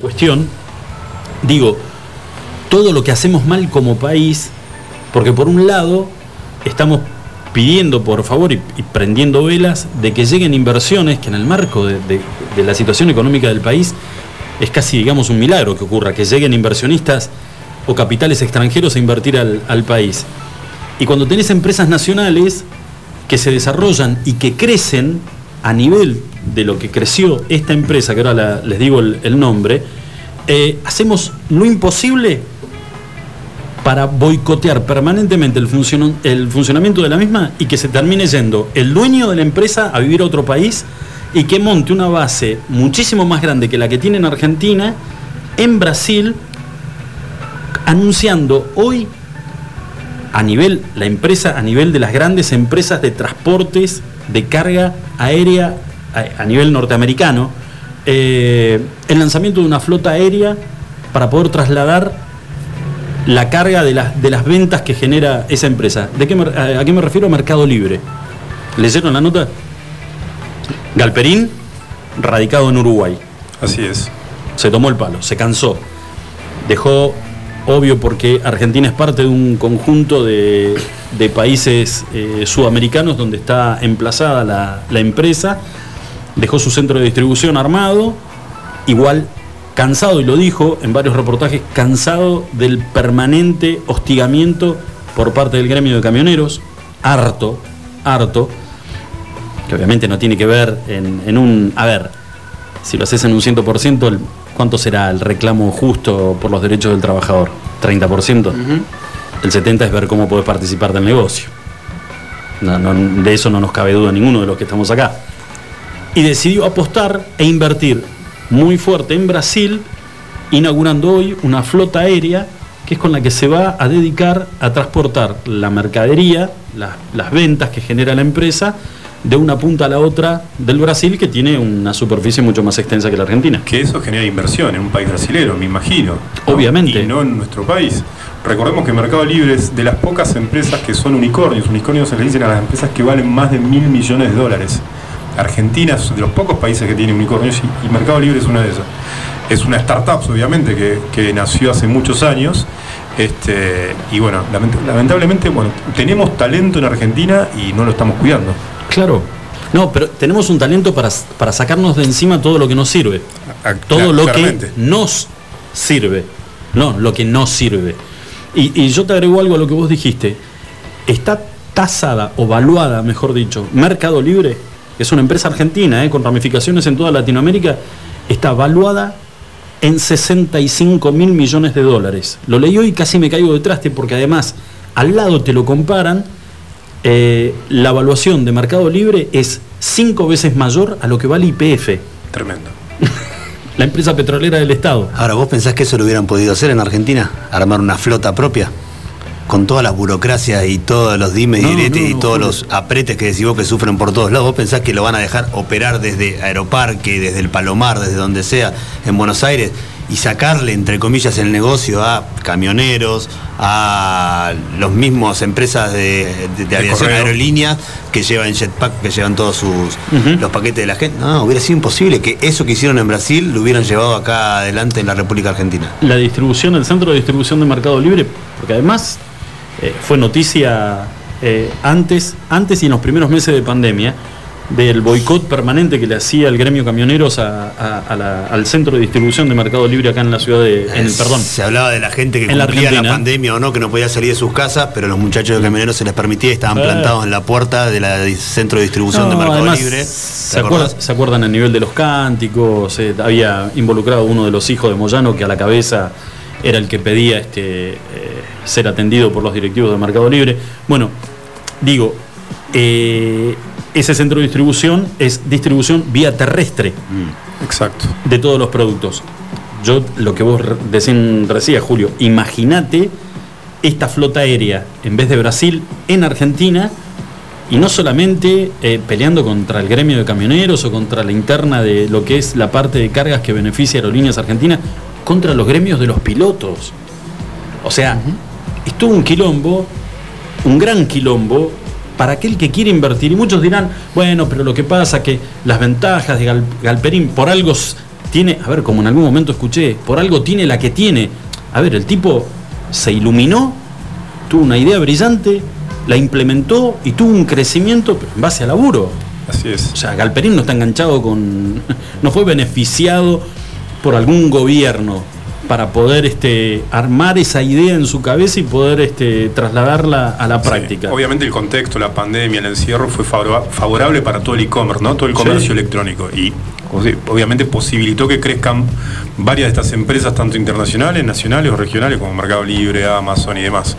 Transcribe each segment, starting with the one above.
cuestión, digo, todo lo que hacemos mal como país, porque por un lado estamos pidiendo por favor y, prendiendo velas de que lleguen inversiones que en el marco de, la situación económica del país es casi digamos un milagro que ocurra, que lleguen inversionistas o capitales extranjeros a invertir al, al país. Y cuando tenés empresas nacionales que se desarrollan y que crecen a nivel de lo que creció esta empresa, que ahora les digo el, nombre, eh, hacemos lo imposible para boicotear permanentemente el, el funcionamiento de la misma y que se termine yendo el dueño de la empresa a vivir a otro país y que monte una base muchísimo más grande que la que tiene en Argentina, en Brasil, anunciando hoy a nivel, la empresa, a nivel de las grandes empresas de transportes de carga aérea a, nivel norteamericano, eh, el lanzamiento de una flota aérea para poder trasladar la carga de, de las ventas que genera esa empresa. ¿De qué ¿A qué me refiero? A Mercado Libre. ¿Leyeron la nota? Galperín, radicado en Uruguay. Así es. Se tomó el palo, se cansó. Dejó obvio porque Argentina es parte de un conjunto de, países eh, sudamericanos donde está emplazada la, empresa, dejó su centro de distribución armado, igual cansado, y lo dijo en varios reportajes, cansado del permanente hostigamiento por parte del gremio de camioneros, harto, harto, que obviamente no tiene que ver en, en un... A ver, si lo haces en un 100%, el ¿Cuánto será el reclamo justo por los derechos del trabajador? ¿30%? El 70% es ver cómo puedes participar del negocio. de eso no nos cabe duda ninguno de los que estamos acá. Y decidió apostar e invertir muy fuerte en Brasil, inaugurando hoy una flota aérea que es con la que se va a dedicar a transportar la mercadería, las ventas que genera la empresa, de una punta a la otra del Brasil, que tiene una superficie mucho más extensa que la Argentina. Que eso genera inversión en un país brasilero, me imagino. Obviamente. Y no en nuestro país. Recordemos que Mercado Libre es de las pocas empresas que son unicornios. Unicornios se le dicen a las empresas que valen más de mil millones de dólares. Argentina es de los pocos países que tiene unicornios y, Mercado Libre es una de esas. Es una startup, obviamente, que, que nació hace muchos años. Este, y bueno, lamentablemente, bueno, tenemos talento en Argentina y no lo estamos cuidando. Claro. No, pero tenemos un talento para, sacarnos de encima todo lo que nos sirve. Ah, todo lo que nos sirve. No, lo que no sirve. Y, yo te agrego algo a lo que vos dijiste. Está tasada o valuada, mejor dicho, Mercado Libre, que es una empresa argentina, eh, con ramificaciones en toda Latinoamérica, está valuada en 65 mil millones de dólares. Lo leí hoy y casi me caigo de traste porque además al lado te lo comparan eh, la evaluación de Mercado Libre es cinco veces mayor a lo que vale IPF. Tremendo. la empresa petrolera del Estado. Ahora, ¿vos pensás que eso lo hubieran podido hacer en Argentina? ¿Armar una flota propia? Con todas las burocracias y todos los dimes y diretes y todos los apretes que decís vos que sufren por todos lados, ¿vos pensás que lo van a dejar operar desde Aeroparque, desde el Palomar, desde donde sea, en Buenos Aires? Y sacarle, entre comillas, el negocio a camioneros, a los mismos empresas de, aviación aerolínea que llevan jetpack, que llevan todos sus los paquetes de la gente. No, hubiera sido imposible que eso que hicieron en Brasil lo hubieran llevado acá adelante en la República Argentina. La distribución, el centro de distribución de Mercado Libre, porque además eh, fue noticia eh, antes, antes y en los primeros meses de pandemia del boicot permanente que le hacía el gremio camioneros al centro de distribución de Mercado Libre acá en la ciudad de. En, perdón. Se hablaba de la gente que cumplía la, pandemia o no, que no podía salir de sus casas, pero los muchachos de camioneros se les permitía y estaban eh. plantados en la puerta del centro de distribución de Mercado Libre. ¿Se, acuerdan, a nivel de los cánticos? Eh, había involucrado uno de los hijos de Moyano que a la cabeza era el que pedía este, eh, ser atendido por los directivos de Mercado Libre. Bueno, digo, ese centro de distribución es distribución vía terrestre. Mm, exacto. De todos los productos. Yo, lo que vos recién decías, Julio, imagínate esta flota aérea, en vez de Brasil, en Argentina, y no solamente eh, peleando contra el gremio de camioneros o contra la interna de lo que es la parte de cargas que beneficia a Aerolíneas Argentinas, contra los gremios de los pilotos. O sea, estuvo un quilombo, un gran quilombo, para aquel que quiere invertir. Y muchos dirán, bueno, pero lo que pasa es que las ventajas de Galperín por algo tiene, a ver, como en algún momento escuché, por algo tiene la que tiene. A ver, el tipo se iluminó, tuvo una idea brillante, la implementó y tuvo un crecimiento en base a laburo. Así es. O sea, Galperín no está enganchado con. no fue beneficiado por algún gobierno para poder este, armar esa idea en su cabeza y poder este, trasladarla a la práctica. obviamente el contexto, la pandemia, el encierro fue favorable para todo el e-commerce, ¿no? Todo el comercio electrónico. Y obviamente posibilitó que crezcan varias de estas empresas, tanto internacionales, nacionales o regionales, como Mercado Libre, Amazon y demás.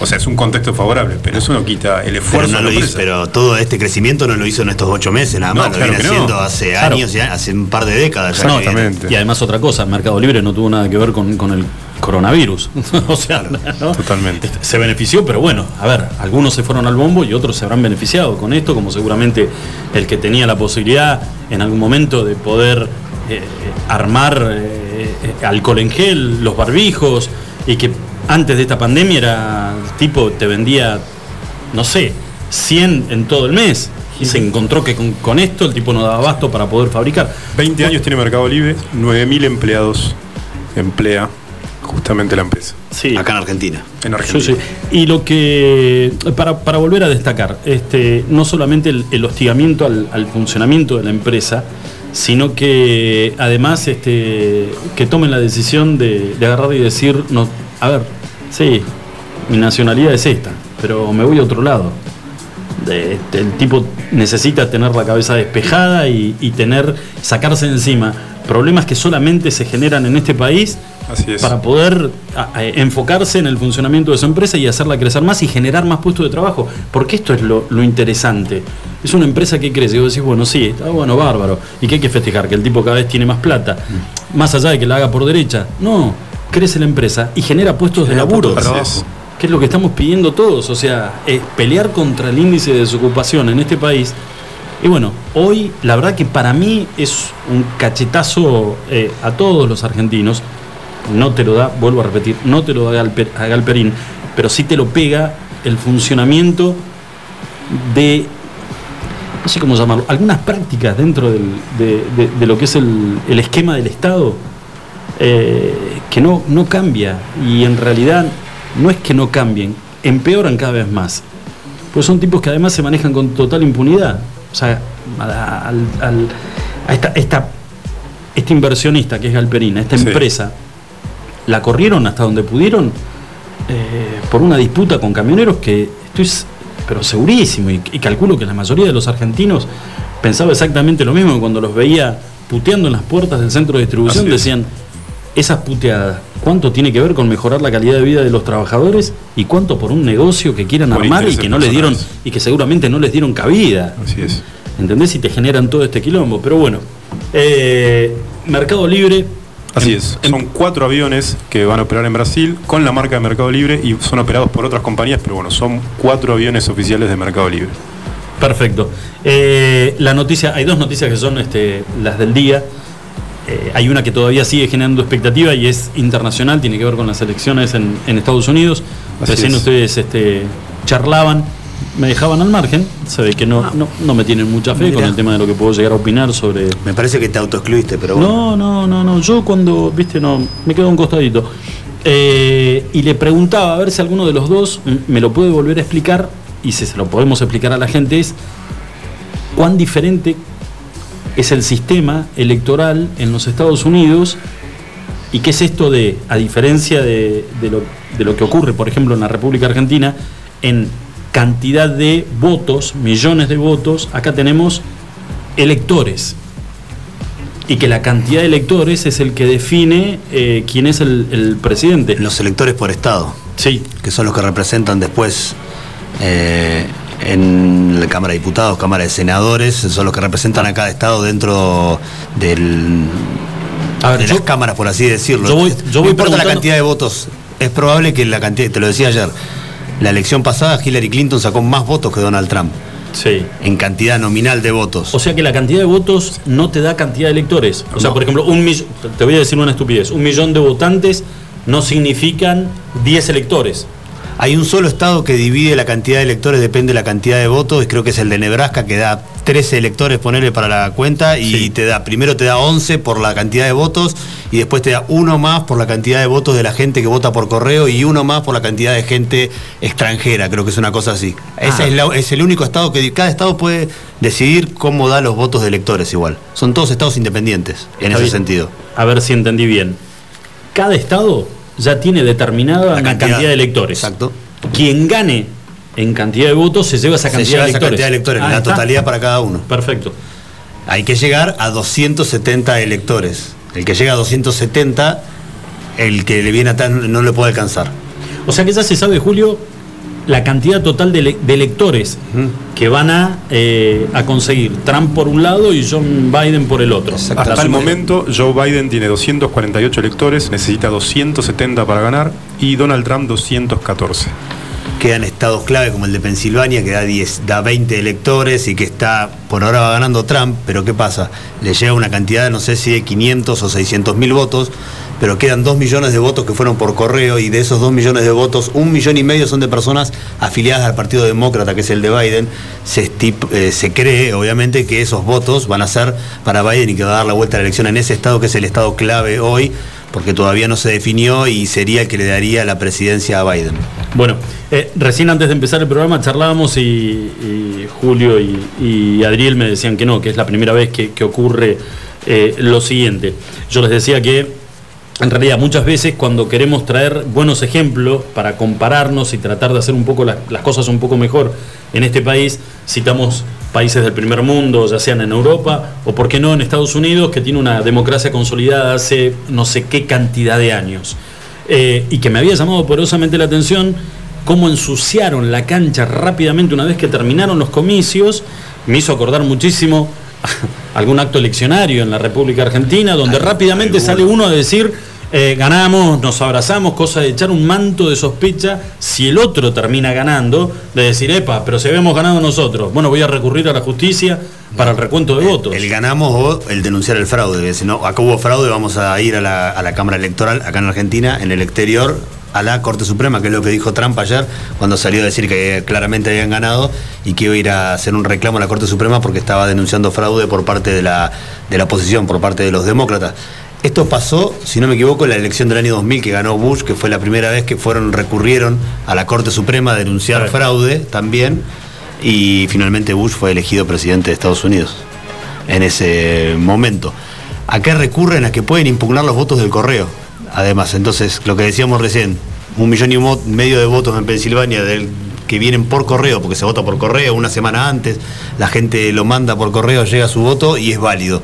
O sea, es un contexto favorable, pero eso no quita el esfuerzo. Pero, no pero todo este crecimiento no lo hizo en estos ocho meses, nada más, lo viene haciendo hace años, hace un par de décadas. Exactamente. Y además otra cosa, Mercado Libre no tuvo nada que ver con, con el coronavirus. o sea, totalmente. Este, se benefició, pero bueno, a ver, algunos se fueron al bombo y otros se habrán beneficiado con esto, como seguramente el que tenía la posibilidad en algún momento de poder eh, armar eh, eh, alcohol en gel, los barbijos, y que antes de esta pandemia era tipo, te vendía, no sé, 100 en todo el mes. Y se encontró que con, esto el tipo no daba abasto para poder fabricar. 20 años tiene Mercado Libre, 9.000 empleados emplea justamente la empresa. Sí. Acá en Argentina. En Argentina. Y lo que, para, volver a destacar, este, no solamente el, hostigamiento al, funcionamiento de la empresa, sino que además este, que tomen la decisión de, agarrar y decir, no, a ver, sí, mi nacionalidad es esta, pero me voy a otro lado. Este, el tipo necesita tener la cabeza despejada y, y tener, sacarse encima problemas que solamente se generan en este país para poder enfocarse en el funcionamiento de su empresa y hacerla crecer más y generar más puestos de trabajo. Porque esto es lo, interesante. Es una empresa que crece. Y vos decís, bueno, sí, está bueno, bárbaro. ¿Y qué hay que festejar? Que el tipo cada vez tiene más plata. Mm. Más allá de que la haga por derecha. No, crece la empresa y genera puestos de laburo. Que es lo que estamos pidiendo todos. O sea, pelear contra el índice de desocupación en este país y bueno, hoy la verdad que para mí es un cachetazo eh, a todos los argentinos. No te lo da, vuelvo a repetir, no te lo da a Galperín, pero sí te lo pega el funcionamiento de, no sé cómo llamarlo, algunas prácticas dentro de, lo que es el, esquema del Estado eh, que no, no cambia. Y en realidad no es que no cambien, empeoran cada vez más. Pues son tipos que además se manejan con total impunidad. O sea, a esta, esta, este inversionista que es Galperina, esta empresa, la corrieron hasta donde pudieron eh, por una disputa con camioneros que estoy pero segurísimo y, calculo que la mayoría de los argentinos pensaba exactamente lo mismo cuando los veía puteando en las puertas del centro de distribución decían esas puteadas, ¿cuánto tiene que ver con mejorar la calidad de vida de los trabajadores y cuánto por un negocio que quieran armar y que no les dieron y que seguramente no les dieron cabida? Así es. ¿Entendés? Y te generan todo este quilombo. Pero bueno, eh, Mercado Libre. Así es. son cuatro aviones que van a operar en Brasil con la marca de Mercado Libre y son operados por otras compañías, pero bueno, son cuatro aviones oficiales de Mercado Libre. Perfecto. Eh, la noticia, hay dos noticias que son este, las del día. Eh, hay una que todavía sigue generando expectativa y es internacional, tiene que ver con las elecciones en, Estados Unidos. Recién ustedes este, charlaban, me dejaban al margen, se ve que no, no, me tienen mucha fe con el tema de lo que puedo llegar a opinar sobre... Me parece que te autoexcluiste, pero bueno. No, no, no, no, yo cuando, viste, no, me quedo un costadito. Eh, y le preguntaba a ver si alguno de los dos me lo puede volver a explicar, y si se lo podemos explicar a la gente, es cuán diferente es el sistema electoral en los Estados Unidos y qué es esto de, a diferencia de, lo, de lo que ocurre, por ejemplo, en la República Argentina, en cantidad de votos, millones de votos, acá tenemos electores. Y que la cantidad de electores es el que define eh, quién es el, presidente. Los electores por Estado. Sí. Que son los que representan después eh, en la Cámara de Diputados, Cámara de Senadores, son los que representan a cada estado dentro del, de las cámaras, por así decirlo. Yo voy, yo no importa la cantidad de votos, es probable que la cantidad, te lo decía ayer, la elección pasada Hillary Clinton sacó más votos que Donald Trump. Sí. En cantidad nominal de votos. O sea que la cantidad de votos no te da cantidad de electores. O sea, por ejemplo, un te voy a decir una estupidez, un millón de votantes no significan 10 electores. Hay un solo estado que divide la cantidad de electores, depende de la cantidad de votos, y creo que es el de Nebraska, que da 13 electores ponerle para la cuenta y Sí. te da, primero te da 11 por la cantidad de votos y después te da uno más por la cantidad de votos de la gente que vota por correo y uno más por la cantidad de gente extranjera, creo que es una cosa así. Ese Ah. es, la- es el único estado que cada estado puede decidir cómo da los votos de electores igual. Son todos estados independientes en Está ese bien. sentido. A ver si entendí bien. Cada estado ya tiene determinada La cantidad, de electores. Exacto. Quien gane en cantidad de votos se lleva esa Se cantidad lleva de esa electores. cantidad de electores, Ah, la está. totalidad para cada uno. Perfecto. Hay que llegar a 270 electores. El que llega a 270, el que le viene atrás no le puede alcanzar. O sea que ya se sabe, Julio, la cantidad total de, ele- de electores que van a, eh, a conseguir Trump por un lado y John Biden por el otro. Hasta el momento, Joe Biden tiene 248 electores, necesita 270 para ganar y Donald Trump 214. Quedan estados clave como el de Pensilvania, que da, 10, da 20 electores y que está, por ahora va ganando Trump, pero ¿qué pasa? Le llega una cantidad, no sé si de 500 o 600 mil votos, pero quedan 2 millones de votos que fueron por correo y de esos 2 millones de votos, un millón y medio son de personas afiliadas al Partido Demócrata, que es el de Biden. Eh, se cree, obviamente, que esos votos van a ser para Biden y que va a dar la vuelta a la elección en ese estado, que es el estado clave hoy, porque todavía no se definió y sería el que le daría la presidencia a Biden. Bueno, eh, recién antes de empezar el programa charlábamos y, Julio y, Adriel me decían que no, que es la primera vez que, que ocurre eh, lo siguiente. Yo les decía que en realidad muchas veces cuando queremos traer buenos ejemplos para compararnos y tratar de hacer un poco las, cosas un poco mejor en este país, citamos países del primer mundo, ya sean en Europa o por qué no en Estados Unidos, que tiene una democracia consolidada hace no sé qué cantidad de años. Eh, y que me había llamado poderosamente la atención cómo ensuciaron la cancha rápidamente una vez que terminaron los comicios, me hizo acordar muchísimo algún acto eleccionario en la República Argentina, donde rápidamente sale uno a decir, eh, ganamos, nos abrazamos, cosa de echar un manto de sospecha si el otro termina ganando, de decir, epa, pero si habíamos ganado nosotros, bueno, voy a recurrir a la justicia para el recuento de votos. El ganamos o el denunciar el fraude. Si no, acá hubo fraude, vamos a ir a la, a la Cámara Electoral, acá en Argentina, en el exterior, a la Corte Suprema, que es lo que dijo Trump ayer, cuando salió a decir que claramente habían ganado y que iba a ir a hacer un reclamo a la Corte Suprema porque estaba denunciando fraude por parte de la, de la oposición, por parte de los demócratas. Esto pasó, si no me equivoco, en la elección del año 2000 que ganó Bush, que fue la primera vez que fueron recurrieron a la Corte Suprema a denunciar fraude también y finalmente Bush fue elegido presidente de Estados Unidos en ese momento. ¿A qué recurren? A que pueden impugnar los votos del correo. Además, entonces, lo que decíamos recién, un millón y medio de votos en Pensilvania que vienen por correo, porque se vota por correo una semana antes, la gente lo manda por correo, llega su voto y es válido.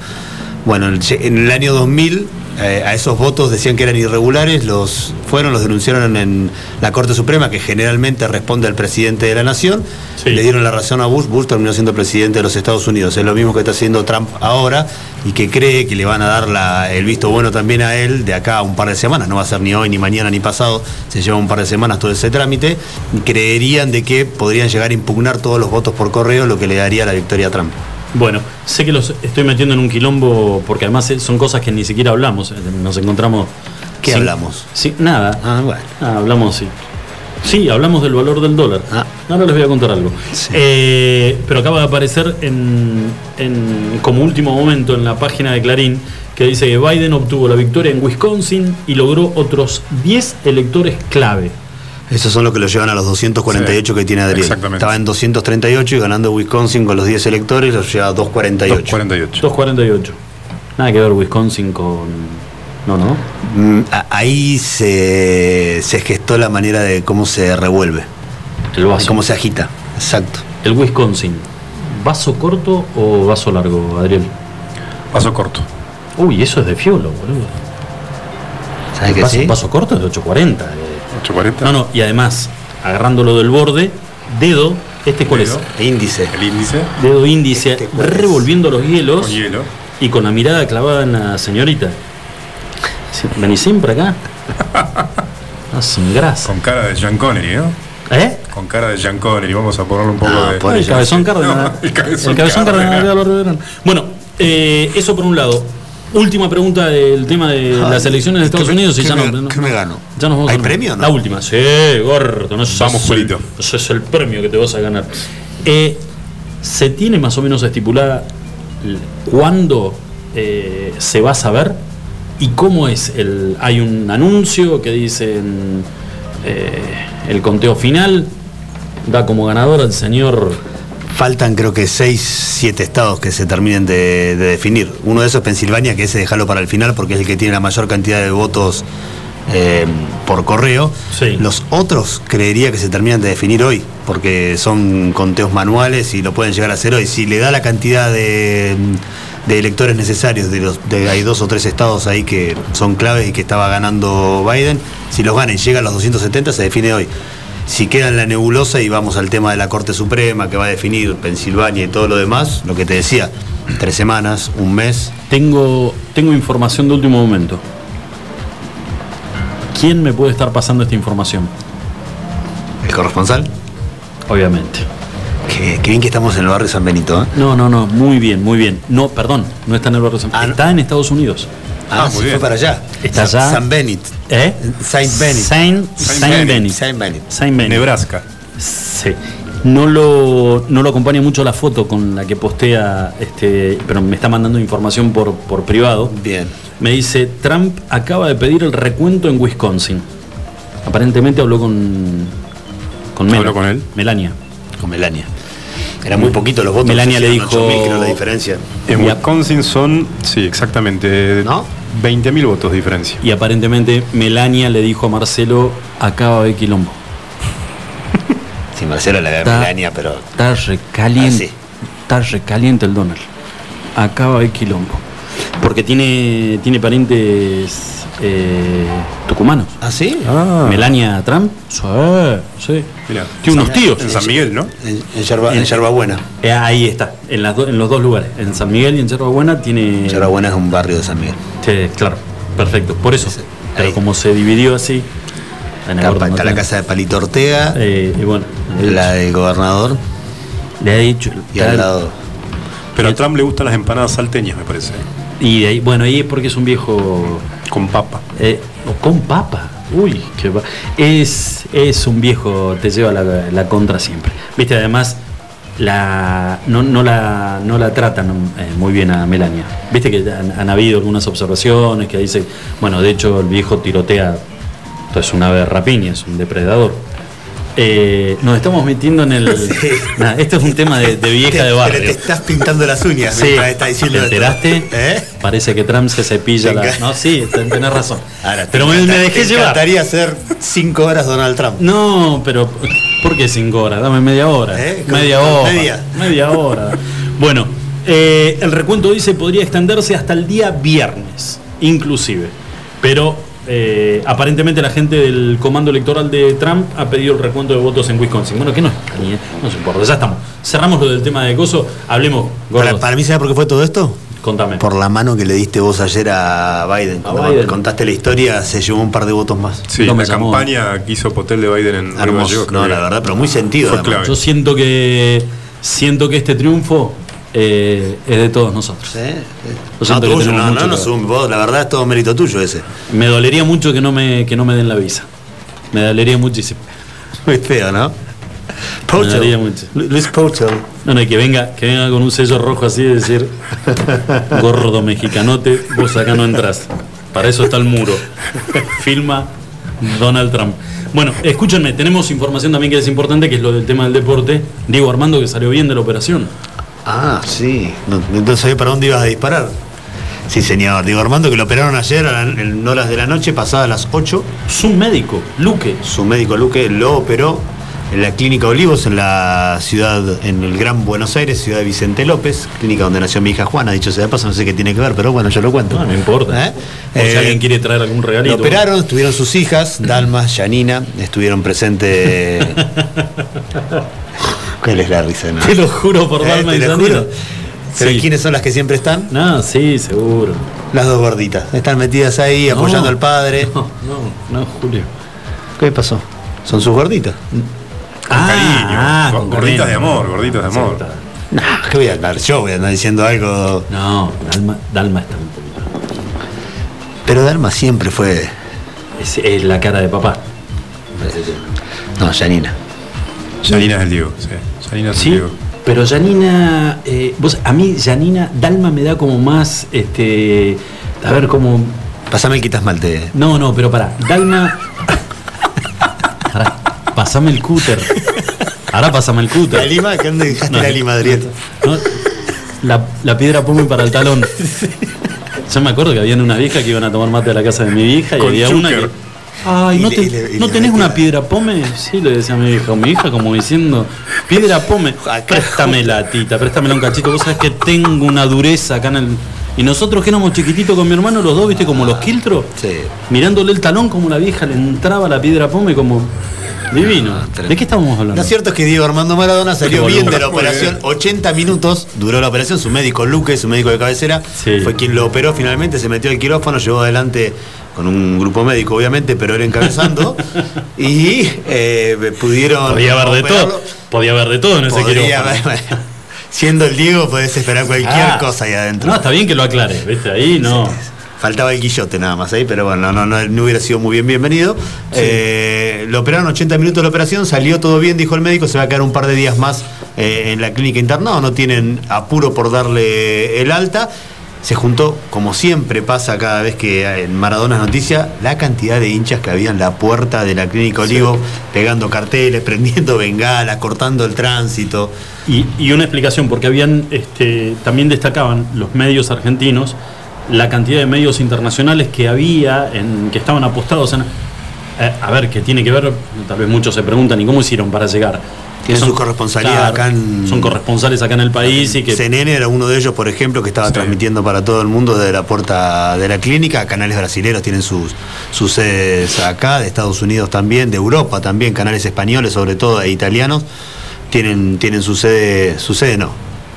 Bueno, en en el año 2000 eh, a esos votos decían que eran irregulares, los fueron, los denunciaron en la Corte Suprema, que generalmente responde al presidente de la nación, Sí. le dieron la razón a Bush, Bush terminó siendo presidente de los Estados Unidos, es lo mismo que está haciendo Trump ahora y que cree que le van a dar la- el visto bueno también a él de acá a un par de semanas, no va a ser ni hoy, ni mañana, ni pasado, se lleva un par de semanas todo ese trámite, y creerían de que podrían llegar a impugnar todos los votos por correo, lo que le daría la victoria a Trump. Bueno, sé que los estoy metiendo en un quilombo porque además eh, son cosas que ni siquiera hablamos. eh, Nos encontramos. ¿Qué sin- hablamos? Sí, nada. Ah, bueno. Ah, hablamos, sí. Sí, hablamos del valor del dólar. Ah. Ahora les voy a contar algo. Sí. Eh, pero acaba de aparecer en, en- como último momento en la página de Clarín que dice que Biden obtuvo la victoria en Wisconsin y logró otros 10 electores clave. Esos son los que lo llevan a los 248 Sí, que tiene Adriel. exactamente. Estaba en 238 y ganando Wisconsin con los 10 electores los lleva a 248. 248. 248. Nada que ver Wisconsin con. No, no. Mm, a- Ahí se, se gestó la manera de cómo se revuelve, El vaso. cómo se agita. Exacto. El Wisconsin. ¿Vaso corto o vaso largo, Adriel? Paso corto. Uy, eso es de fiolo, boludo. ¿Sabes que vaso, sí? vaso corto es de 840. eh. 840. No, no, y además, agarrándolo del borde, dedo, ¿este cuál Dedo. Índice. El índice es? Dedo índice, Este, ¿cuál es? revolviendo los hielos con hielo. y con la mirada clavada en la señorita. Vení siempre acá. Ah, sin grasa. Con cara de Sean Connery, ¿no? ¿Eh? Con cara de Sean Connery. Vamos a ponerle un poco No, de. por el cabezón cardenal. No, el cabezón de Álvaro Verón. Bueno, eh, eso por un lado. Última pregunta del tema de Ay, las elecciones de Estados ¿qué me- Unidos y qué ya me- no, qué me gano? Ya nos vamos ¿Hay premio o no? La última, sí, gordo. No, Vamos, Julito. Ese es el premio que te vas a ganar. Eh, ¿Se tiene más o menos estipulada cuándo eh, se va a saber? ¿Y cómo es el. Hay un anuncio que dicen eh, el conteo final, da como ganador al señor. Faltan creo que 6, 7 estados que se terminen de, de definir. Uno de esos es Pensilvania, que ese dejarlo para el final porque es el que tiene la mayor cantidad de votos eh, por correo. Sí. Los otros creería que se terminan de definir hoy, porque son conteos manuales y lo pueden llegar a hacer hoy. Si le da la cantidad de, de electores necesarios, de los, de- hay dos o tres estados ahí que son claves y que estaba ganando Biden, si los gana y llega a los 270 se define hoy. Si queda en la nebulosa y vamos al tema de la Corte Suprema que va a definir Pensilvania y todo lo demás, lo que te decía, tres semanas, un mes, Tengo, tengo información de último momento. ¿Quién me puede estar pasando esta información? el corresponsal. Obviamente. Qué, qué bien que estamos en el barrio San Benito, ¿eh? No, no, no, muy bien, muy bien. No, perdón, no está en el barrio San Ah, no. Está en Estados Unidos. Ah, muy se bien. fue para allá. Está San- allá. San Benit. ¿Eh? Saint Benit. Saint, Saint Saint Benit. Benit. Saint Benit. Saint Benit. Nebraska. Sí. No lo, no lo acompaña mucho la foto con la que postea, este, pero me está mandando información por, por privado. Bien. Me dice, Trump acaba de pedir el recuento en Wisconsin. Aparentemente habló con, con ¿Habló con él? Melania. Con Melania. Era muy poquito los votos. Melania le dijo- 8.000, que era la diferencia. En. Wisconsin son, sí, exactamente, ¿No? 20.000 votos de diferencia. Y aparentemente Melania le dijo a Marcelo, acaba de haber quilombo. Sí, Marcelo la ve a Melania, pero. Está recaliente. Ah, sí. Está recaliente el Donald. Acaba de quilombo. Porque tiene, tiene parientes eh, tucumanos. ¿Ah, sí? Melania Trump. Sí, sí. Mirá, Tiene unos San- tíos. En San Miguel, ¿no? En, en, Yerba, en En- Yerbabuena. Eh, ahí está, en, las do- en los dos lugares. En San Miguel y en Yerba Buena tiene. Yerbabuena es un barrio de San Miguel. Sí, claro, perfecto. Por eso. Pero como se dividió así. en Está, no la casa de Palito Ortega, Eh, y bueno, le, la del gobernador, le ha dicho. y al lado. Pero a Trump le gustan las empanadas salteñas, me parece. Y de ahí, bueno, ahí es porque es un viejo. Con papa. eh, con papa. Uy, qué va- es, es un viejo, te lleva la, la contra siempre. Viste, además, la, no, no, la, no la tratan eh, muy bien a Melania. Viste que han, habido algunas observaciones que dicen, bueno, de hecho el viejo tirotea, esto es una ave de rapiña, es un depredador. Eh, nos estamos metiendo en el. Nah, esto es un tema de, de vieja de Pero barrio. te estás pintando las uñas Sí, mientras ¿te enteraste? ¿Eh? Parece que Trump se cepilla Te la. No, sí, ten- tenés razón. Ahora, te pero me, me dejé te llevar. encantaría hacer cinco horas Donald Trump. No, pero ¿por qué cinco horas? Dame media hora. ¿Eh? Media ¿Con- con hora. media? Media hora. Bueno, el recuento dice podría extenderse hasta el día viernes, inclusive. Pero eh, aparentemente la gente del comando electoral de Trump ha pedido el recuento de votos en Wisconsin. Bueno, que no ni, no se importa, ya estamos. Cerramos lo del tema de Gozo, hablemos, Para, gordos. para mí, ¿sabes por qué fue todo esto? Contame. Por la mano que le diste vos ayer a Biden. Cuando Biden. contaste la historia, se llevó un par de votos más. Sí, No me la llamó. campaña que hizo Potel de Biden en Nueva Hermoso. York. No, la verdad, pero muy sentido. Fue además. clave. Yo siento que siento que este triunfo eh, es de todos nosotros. No, tuyo, no, no, no, sum- vos, la verdad es todo mérito tuyo ese. Me dolería mucho que no me, que no me den la visa. Me dolería muchísimo. Muy feo, ¿no? Me mucho. Luis Pochel. No, no, y que venga, que venga con un sello rojo así de decir gordo mexicanote, vos acá no entras. Para eso está el muro. Filma Donald Trump. Bueno, escúchenme, tenemos información también que es importante, que es lo del tema del deporte. Diego Armando que salió bien de la operación. Ah, sí. No, entonces sabía para dónde ibas a disparar. Sí, señor. Digo, Armando, que lo operaron ayer a la- en horas de la noche, pasadas las 8. Su médico, Luque. Su médico Luque lo operó en la Clínica Olivos, en la ciudad, en el Gran Buenos Aires, ciudad de Vicente López, clínica donde nació mi hija Juana, dicho sea de paso, no sé qué tiene que ver, pero bueno, yo lo cuento. No, no importa. ¿Eh? Por si Eh, alguien quiere traer algún regalito. Lo operaron, estuvieron sus hijas, Dalma, Yanina, estuvieron presentes. ¿Cuál es la risa? no? Te lo juro por Eh, Dalma te y. ¿Pero Sí. quiénes son las que siempre están? No, sí, seguro. Las dos gorditas. Están metidas ahí apoyando No, al padre. No, no, no, Julio. ¿Qué pasó? Son sus gorditas. Con cariño. ah, Go- con gorditas cariño. de amor, gorditas de amor. No, ¿qué voy a hablar? Yo voy a andar diciendo algo. No, Dalma, Dalma está un poquito. Pero Dalma siempre fue. Es, es la cara de papá. No, Yanina. Yanina es el Diego, sí. Yanina es el Sí, Diego. Pero Janina, eh, vos, a mí Janina Dalma me da como más, este, a ver, como... Pásame el quitas malte. No, no, pero para, Dalma... Pará, pasame el cúter. Ahora pasame el cúter. La lima, ¿qué dónde dejaste No, la lima, Adrieta? no, la, la piedra pome para el talón. Yo me acuerdo que había una vieja que iban a tomar mate a la casa de mi vieja y Con había una chúquer. que. Ay, ¿no, le- te- y le- y ¿no le tenés una piedra pome? Sí, le decía a mi hija. Mi hija como diciendo, piedra pome, préstamela, tita, préstamela un cachito. Vos sabés que tengo una dureza acá en el. Y nosotros que éramos chiquititos con mi hermano, los dos, viste, como los quiltros, Sí. mirándole el talón como la vieja le entraba la piedra pome como divino. ¿De qué estábamos hablando? Lo cierto es que Diego Armando Maradona salió bien de la operación. bien. 80 minutos duró la operación. Su médico Luque, su médico de cabecera, Sí. fue quien lo operó finalmente. Se metió al quirófano, llevó adelante con un grupo médico, obviamente, pero él encabezando. y eh, pudieron. Podía haber de todo. Podía haber de todo en ese quirófano. haber- Siendo el Diego, podés esperar cualquier Ah. cosa ahí adentro. No, está bien que lo aclare, ¿viste? Ahí no. Faltaba el guillote nada más ahí, pero bueno, no, no, no hubiera sido muy bien bienvenido. Eh, lo operaron 80 minutos de la operación, salió todo bien, dijo el médico, se va a quedar un par de días más eh, en la clínica internado, no tienen apuro por darle el alta. Se juntó, como siempre pasa cada vez que en Maradona es noticia, la cantidad de hinchas que había en la puerta de la clínica Olivo, pegando carteles, prendiendo bengalas, cortando el tránsito. Y, y una explicación, porque habían, este, también destacaban los medios argentinos la cantidad de medios internacionales que había, en, que estaban apostados en... eh, a ver, que tiene que ver, tal vez muchos se preguntan, ¿y cómo hicieron para llegar? Tienen Son- acá en- Son corresponsales acá en el país y que... CNN era uno de ellos, por ejemplo, que estaba Sí. transmitiendo para todo el mundo desde la puerta de la clínica. Canales brasileños tienen sus, sus sedes acá, de Estados Unidos también, de Europa también, canales españoles sobre todo, e italianos, tienen, tienen su sede, su sede no.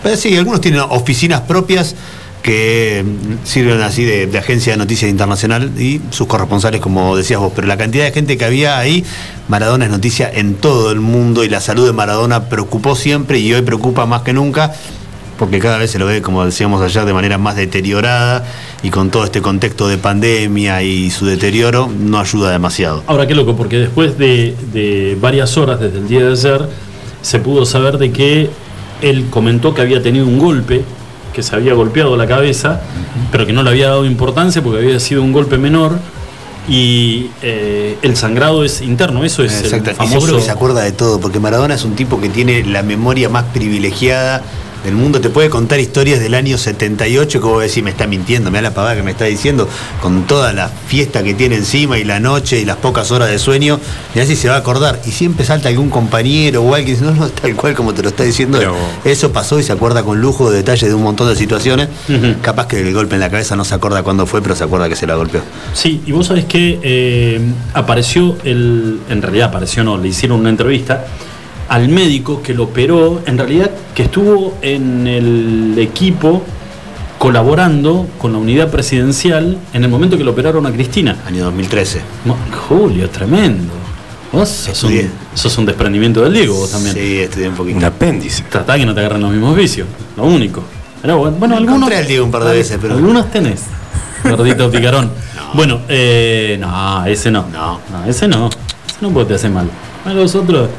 Pero sí, algunos tienen oficinas propias que sirven así de, agencia de noticias internacional y sus corresponsales, como decías vos. Pero la cantidad de gente que había ahí, Maradona es noticia en todo el mundo y la salud de Maradona preocupó siempre y hoy preocupa más que nunca porque cada vez se lo ve, como decíamos ayer, de manera más deteriorada y con todo este contexto de pandemia y su deterioro no ayuda demasiado. Ahora qué loco, porque después de, de varias horas desde el día de ayer, se pudo saber de que él comentó que había tenido un golpe, que se había golpeado la cabeza, pero que no le había dado importancia porque había sido un golpe menor. Y eh, el sangrado es interno, eso es Exacto. el Y famoso. seguro que se acuerda de todo, porque Maradona es un tipo que tiene la memoria más privilegiada del mundo. Te puede contar historias del año 78 que vos decís, me está mintiendo, me da la pavada que me está diciendo, con toda la fiesta que tiene encima y la noche y las pocas horas de sueño, y así se va a acordar. Y siempre salta algún compañero o alguien, no, no, tal cual como te lo está diciendo. Pero- Eso pasó y se acuerda con lujo de detalle de un montón de situaciones. Capaz que el golpe en la cabeza no se acuerda cuándo fue, pero se acuerda que se la golpeó. Sí, y vos sabés que eh, apareció el. En realidad apareció, no, le hicieron una entrevista al médico que lo operó, en realidad que estuvo en el equipo colaborando con la unidad presidencial en el momento que lo operaron a Cristina. Año 2013. Mo- Julio, tremendo. Vos sos un, sos un desprendimiento del Diego, vos también. Sí, estudié un poquito. Un apéndice. Tratá que no te agarren los mismos vicios, lo único. Pero bueno, bueno algunos. Encontré al Diego un par de veces, pero- Algunos tenés. Gordito picarón. Bueno, eh, no, ese no. No. ese no. Ese no puede te hacer mal. A los otros,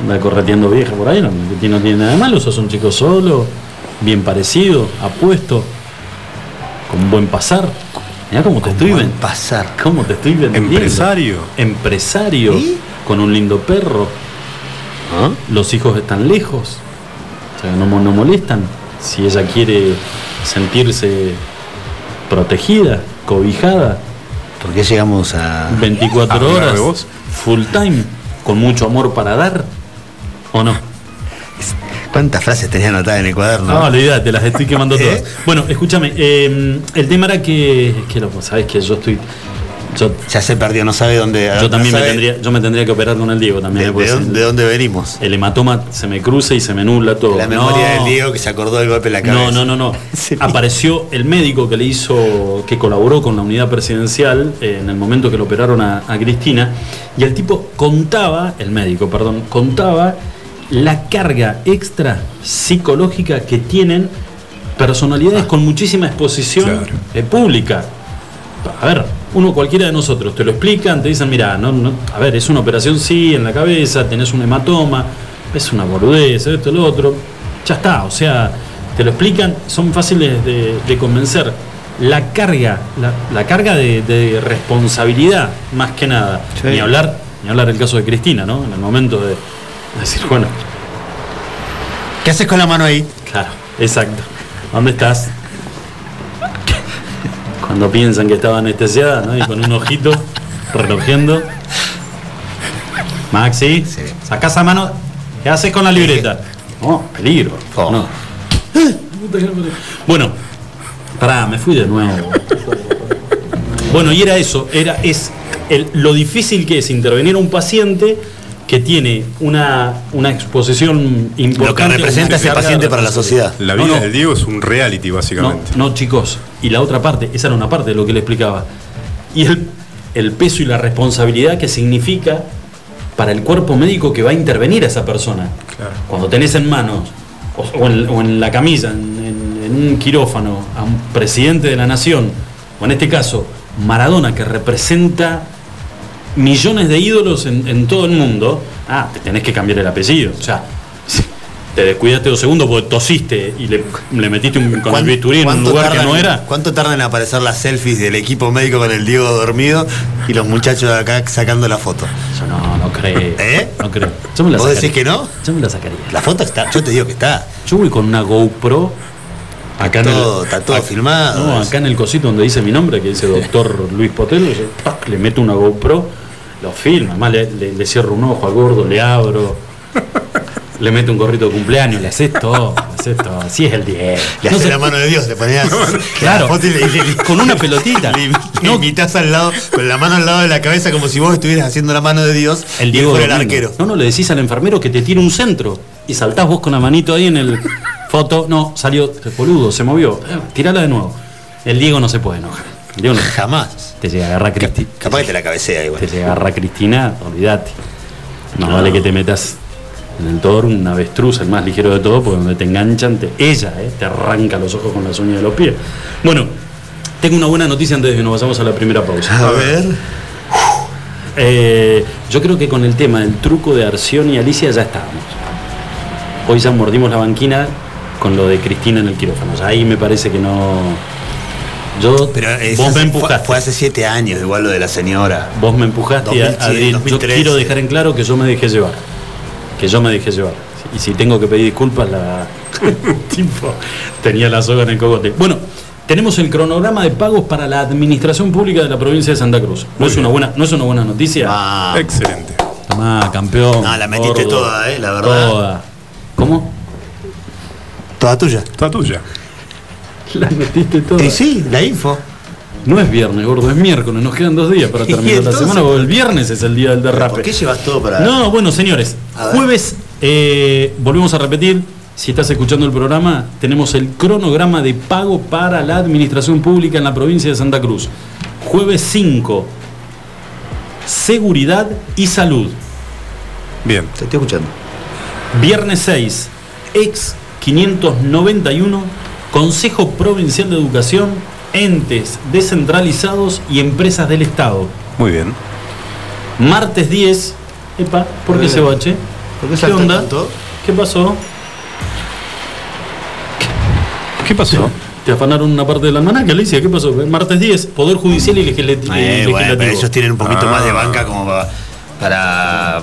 anda correteando vieja por ahí, no, no tiene nada de malo. Sos un chico solo, bien parecido, apuesto, con buen pasar. Mirá cómo te estoy Buen pasar. ¿Cómo te estoy vendiendo? Empresario. Empresario. ¿Y? Con un lindo perro. ¿Ah? Los hijos están lejos. O sea, no, no molestan. Si ella quiere sentirse protegida, cobijada, ¿Por qué llegamos a.? 24 ¿Hablar de horas, full time, con mucho amor para dar, ¿o no? ¿Cuántas frases tenía anotadas en el cuaderno? No, olvídate, las estoy quemando ¿Eh? todas. Bueno, escúchame, eh, el tema era que, que lo, sabes que yo estoy, yo, Ya se perdió, no sabe dónde. yo no también me sabe tendría, yo me tendría que operar con el Diego también. de dónde, el- de dónde venimos? el hematoma se me cruza y se me nubla todo. La memoria No. del Diego que se acordó del golpe en la cabeza. No, no, no, no. Sí. Apareció el médico que le hizo, que colaboró con la unidad presidencial eh, en el momento que lo operaron a, a Cristina, y el tipo contaba, el médico, perdón, contaba la carga extra psicológica que tienen personalidades con muchísima exposición Claro. eh, pública. A ver, uno cualquiera de nosotros te lo explican, te dicen, mira, no, no, a ver, es una operación sí en la cabeza, tenés un hematoma, es una boludez, esto, lo otro. Ya está, o sea, te lo explican, son fáciles de, de convencer. La carga, la, la carga de, de responsabilidad, más que nada. Sí. Ni hablar, ni hablar el caso de Cristina, ¿no? En el momento de decir, bueno, ¿Qué haces con la mano ahí? Claro, exacto. ¿Dónde estás? Cuando piensan que estaba anestesiada, ¿no? Y con un ojito, relojeando. Maxi, Sí. saca esa mano. ¿Qué haces con la libreta? No, peligro. Oh. No. Bueno, pará, me fui de nuevo. Bueno, y era eso, era, es el- lo difícil que es intervenir a un paciente que tiene una, una exposición importante. Lo que representa ese paciente para la sociedad. La No, vida no. del Diego es un reality, No, básicamente. no, chicos. Y la otra parte, esa era una parte de lo que le explicaba. Y el, el peso y la responsabilidad que significa para el cuerpo médico que va a intervenir a esa persona. Claro. Cuando tenés en manos, o, o en, o en la camilla, en, en- en un quirófano, a un presidente de la nación, o en este caso, Maradona, que representa millones de ídolos en, en todo el mundo, ah, te tenés que cambiar el apellido. O sea, te descuidaste dos segundos porque tosiste y le, le metiste un, con el ¿Cuán- bisturí en un lugar que tardan- no era. ¿Cuánto tardan en aparecer las selfies del equipo médico con el Diego dormido y los muchachos de acá sacando la foto? Yo no, no creo. ¿Eh? No creo. Yo me la ¿Vos sacaría. decís que no? Yo me la sacaría. La foto está, yo te digo que está. Yo voy con una GoPro. Acá todo- en el, está todo acá- filmado. No, acá en el cosito donde dice mi nombre, que dice doctor Luis Potelo, yo, ¡pac! le meto una GoPro, lo filma, además le, le- le cierro un ojo al gordo, le abro, le meto un gorrito de cumpleaños, le haces todo, le haces todo. Así es el 10. Le No haces la mano de Dios, le ponías Claro. la le- Con una pelotita. Le, No. al lado, con la mano al lado de la cabeza como si vos estuvieras haciendo la mano de Dios El Diego fuera el arquero. No, no, le decís al enfermero que te tire un centro y saltás vos con la manito ahí en el foto. No, salió boludo, se movió. Tirala de nuevo. El Diego no se puede enojar. Jamás. te llega a agarrar Cristina. Capaz que te la cabecea igual. Te llega a agarrar Cristina, olvídate. No, vale que te metas en el toro un avestruz, el más ligero de todo, porque donde te enganchan, te- ella eh, te arranca los ojos con las uñas de los pies. Bueno, tengo una buena noticia antes de que nos vayamos a la primera pausa. A ver. Eh, yo creo que con el tema del truco de Arción y Alicia ya estábamos. Hoy ya mordimos la banquina con lo de Cristina en el quirófano. O sea, ahí me parece que no. Yo, Pero es vos hace- me empujaste. fue hace siete años, igual lo de la señora. Vos me empujaste a- a, 2007, decir, yo 2013. quiero dejar en claro que yo me dejé llevar. Que yo me dejé llevar. Y si tengo que pedir disculpas, la. tipo, tenía la soga en el cogote. Bueno, tenemos el cronograma de pagos para la administración pública de la provincia de Santa Cruz. ¿No, Muy es bien. una, buena, ¿no es una buena noticia? Ah, Excelente. Tomá, campeón. No, la metiste gordo. toda, eh, la verdad. Toda. ¿Cómo? toda tuya. Toda tuya. La metiste toda. Y sí, la info. No es viernes, gordo, es miércoles. Nos quedan dos días para ¿Y terminar la semana. porque El viernes es el día del derrape. ¿Por qué llevas todo para.? No, bueno, señores, jueves, eh, volvemos a repetir, si estás escuchando el programa, tenemos el cronograma de pago para la administración pública en la provincia de Santa Cruz. Jueves 5, seguridad y salud. Bien. Te estoy escuchando. Viernes 6, ex 591, Consejo Provincial de Educación, entes descentralizados y empresas del Estado. Muy bien. Martes 10, epa, ¿por qué Eh, se bache? ¿por qué ¿Qué onda? tanto? ¿Qué pasó? ¿Qué pasó? Te afanaron una parte del almanaque, Alicia, ¿qué pasó? Martes 10, Poder Judicial y legislati- Eh, Legislativo. bueno, pero ellos tienen un poquito Ah. más de banca como pa- para,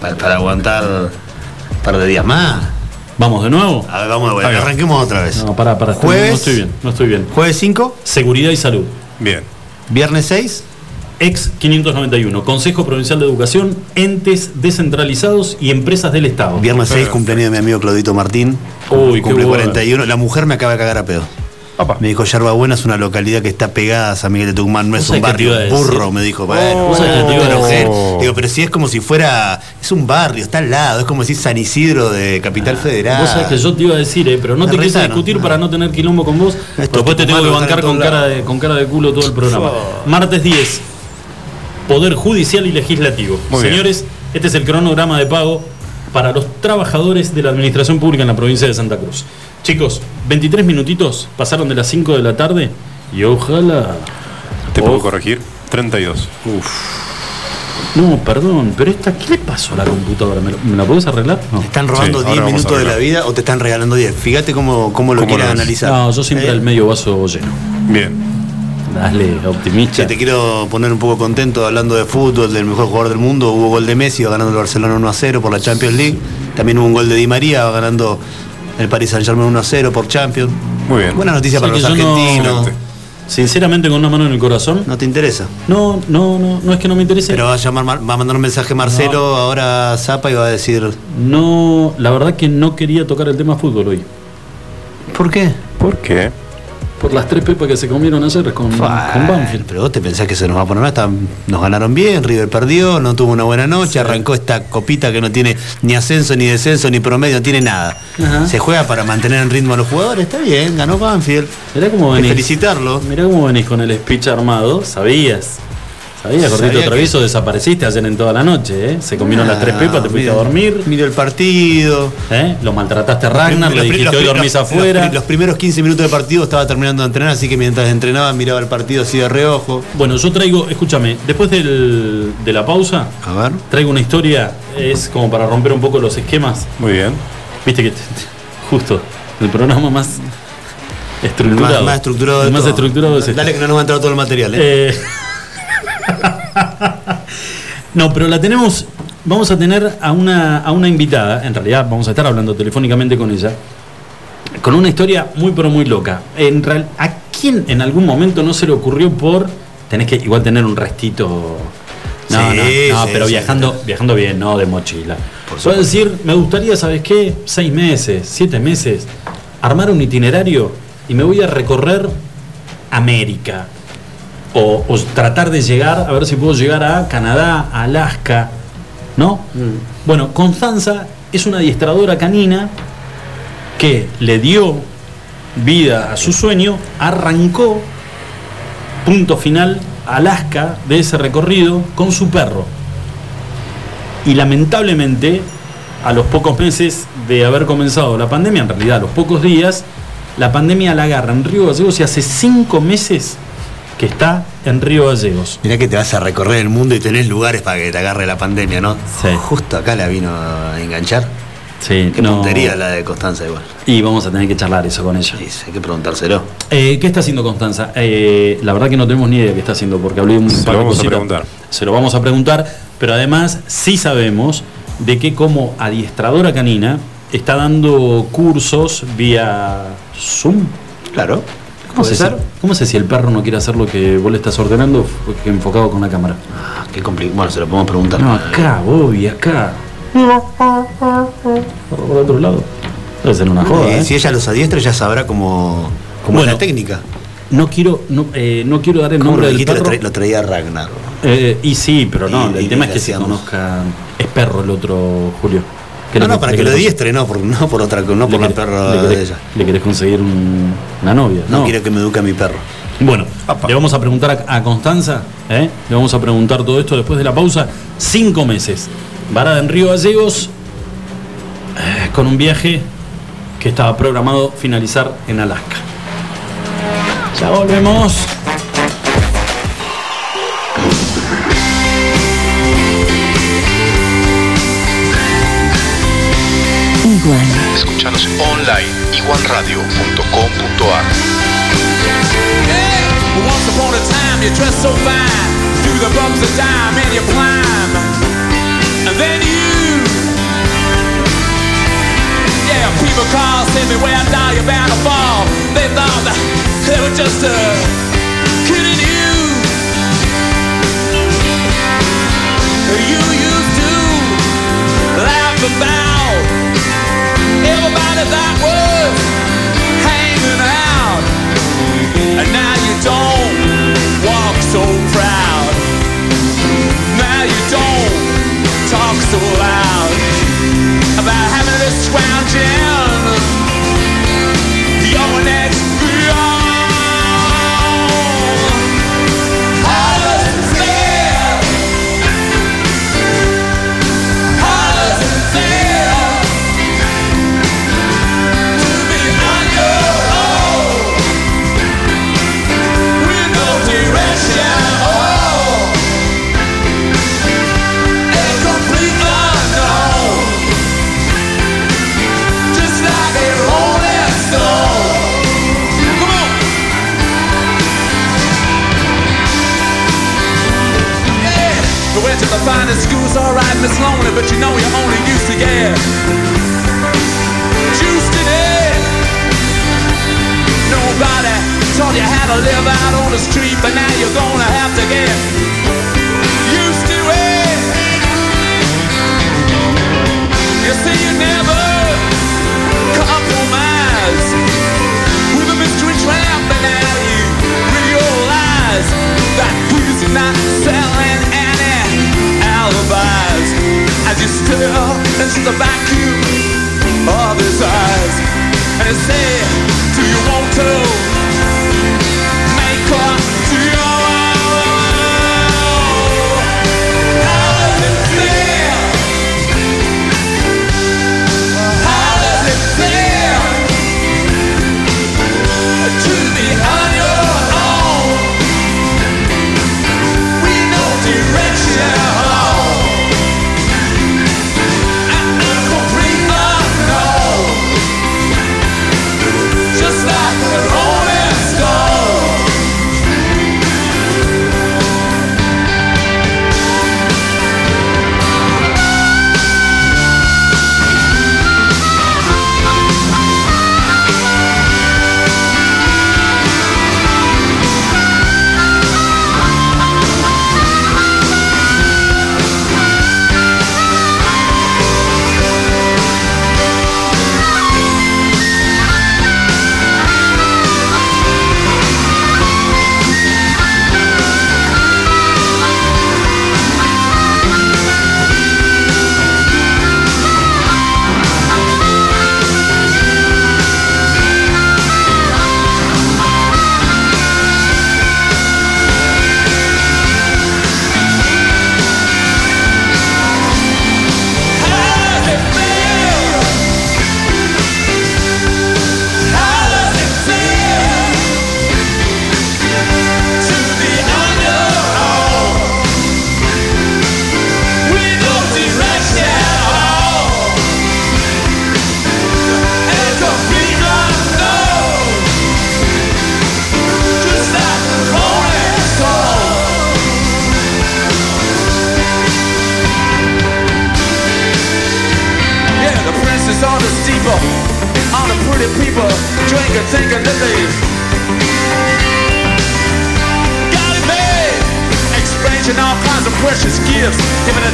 para, para aguantar un par de días más. Vamos de nuevo. A ver, vamos, va. arranquemos otra vez. No, pará, pará, estoy- Jueves. no estoy bien, no estoy bien. Jueves 5, Seguridad y salud. Bien. viernes 6, Ex 591, Consejo Provincial de Educación, entes descentralizados y empresas del Estado. viernes 6, Perfecto. cumpleaños de mi amigo Claudito Martín. Uy, qué cumple bueno. 41. La mujer me acaba de cagar a pedo. Me dijo, Yerba Buena es una localidad que está pegada a San Miguel de Tucumán, no es ¿Vos un barrio. Burro, me dijo. Bueno, ¿Vos sabés qué te iba a te enojé. decir? Digo, pero si es como si fuera. Es un barrio, está al lado. Es como decir San Isidro de Capital Federal. Vos sabés que yo te iba a decir, eh, pero no te quise discutir Ah. para no tener quilombo con vos. Estos Después te tengo que bancar con cara, de, con cara de culo todo el programa. Martes 10, Poder Judicial y Legislativo. Muy bien. Señores, este es el cronograma de pago para los trabajadores de la Administración Pública en la provincia de Santa Cruz. Chicos, 23 minutitos pasaron de las 5 de la tarde y ojalá. ¿Te puedo Ojo. corregir? 32. No, perdón, pero esta, ¿qué le pasó a la computadora? ¿Me, lo- me la podés arreglar? No. ¿Te están robando Sí, 10 ahora vamos minutos de la vida o te están regalando 10? Fíjate cómo, cómo lo ¿Cómo quieras analizar. No, yo siempre ¿Eh? el medio vaso lleno. Bien. Dale, optimista. Che, te quiero poner un poco contento hablando de fútbol, del mejor jugador del mundo. Hubo gol de Messi, va ganando el Barcelona 1 a 0 por la Champions League. También hubo un gol de Di María, va ganando el Paris Saint Germain 1 a 0 por Champions. Muy bien. Buena noticia Sí, para los no- argentinos. Sinceramente, con una mano en el corazón. No te interesa. No, no, no, no es que no me interese. Pero va a llamar, Mar- va a mandar un mensaje Marcelo ahora a Zapa y va a decir. No, la verdad que no quería tocar el tema fútbol hoy. ¿Por qué? ¿Por qué? Por las tres pepas que se comieron ayer con, con Banfield. Pero vos te pensás que se nos va a poner. Está- Nos ganaron bien, River perdió, no tuvo una buena noche, arrancó esta copita que no tiene ni ascenso, ni descenso, ni promedio, no tiene nada. Ajá. Se juega para mantener en ritmo a los jugadores, está bien, ganó Banfield. Mirá cómo Hay venís. felicitarlo. Mirá cómo venís con el speech armado. Sabías. Sabías, Gordito Sabía que- desapareciste ayer en toda la noche, ¿eh? Se comieron las tres pepas, te fuiste a Ah, Mira- dormir. Miró el partido. ¿eh? Lo maltrataste a Ragnar, le Los- dijiste los- hoy dormís los- afuera. Los, los primeros 15 minutos de partido estaba terminando de entrenar, así que mientras entrenaba miraba el partido así de reojo. Bueno, yo traigo, escúchame, después del- de la pausa, A ver. traigo una historia, es como para romper un poco los esquemas. Muy bien. Viste que justo el programa más estructurado. Más, más estructurado de El más todo. estructurado es este. Dale que no nos va a entrar todo el material, ¿eh? Eh, no, pero la tenemos. Vamos a tener a una, a una invitada, en realidad vamos a estar hablando telefónicamente con ella, con una historia muy pero muy loca. En real, ¿A quién en algún momento no se le ocurrió por. Tenés que igual tener un restito. No, Sí, no, no, sí, pero sí. viajando, viajando bien, no de mochila. Por Puedo decir, me gustaría, ¿sabes qué? Seis meses, siete meses, armar un itinerario y me voy a recorrer América. O, o tratar de llegar, a ver si puedo llegar a Canadá, a Alaska, ¿no? Bueno, Constanza es una adiestradora canina que le dio vida a su sueño, arrancó, punto final, Alaska de ese recorrido con su perro. Y lamentablemente, a los pocos meses de haber comenzado la pandemia, en realidad a los pocos días, la pandemia la agarra en Río Gallegos y hace cinco meses que está en Río Gallegos. Mirá que te vas a recorrer el mundo y tenés lugares para que te agarre la pandemia, ¿no? Sí. Justo acá la vino a enganchar. Sí, Qué no- puntería la de Constanza igual. Y vamos a tener que charlar eso con ella. Sí, hay que preguntárselo. Eh, ¿Qué está haciendo Constanza? Eh, la verdad que no tenemos ni idea de qué está haciendo, porque hablé un Se par lo de vamos a cositas. preguntar. Se lo vamos a preguntar, pero además sí sabemos de que como adiestradora canina está dando cursos vía Zoom. Claro. ¿Cómo sé, si, ¿Cómo sé si el perro no quiere hacer lo que vos le estás ordenando enfocado con la cámara? Ah, qué complicado. Bueno, se lo podemos preguntar. No, acá, Bobby, acá. Por otro lado. Debe ser una joda, Eh, ¿eh? Si ella los adiestra, ya sabrá cómo, cómo Bueno, es la técnica. No quiero, no, eh, no quiero dar el ¿Cómo nombre del? Lo, perro. traía, lo traía Ragnar. Eh, y sí, pero no, Y- el y tema es que se conozca. Es perro el otro, Julio. ¿Qué No, no, para que lo adiestre, no por, no por otra no por la perra le de ella. Le querés conseguir un- una novia, No, ¿no? quiero que me eduque a mi perro. Bueno, le vamos a preguntar a, a Constanza, ¿eh? le vamos a preguntar todo esto después de la pausa. Cinco meses, varada en Río Gallegos, eh, con un viaje que estaba programado finalizar en Alaska. Ya volvemos. Escúchanos online iguanradio.com.ar Once upon a time you dressed so fine the bumps of time and you climb And then you Yeah, people call, say me where down you're bound to fall. They thought that they were just uh, kidding you. You used to laugh about Everybody that was hanging out and now you don't walk so proud. Now you don't talk so loud about having to scrounge Miss Lonely, but you know you're only used to get juiced in it. Nobody taught you how to live out on the street, but now you're gonna have to get as you stare into the vacuum of his eyes and he say, Do you want to make up to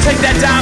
take that diamond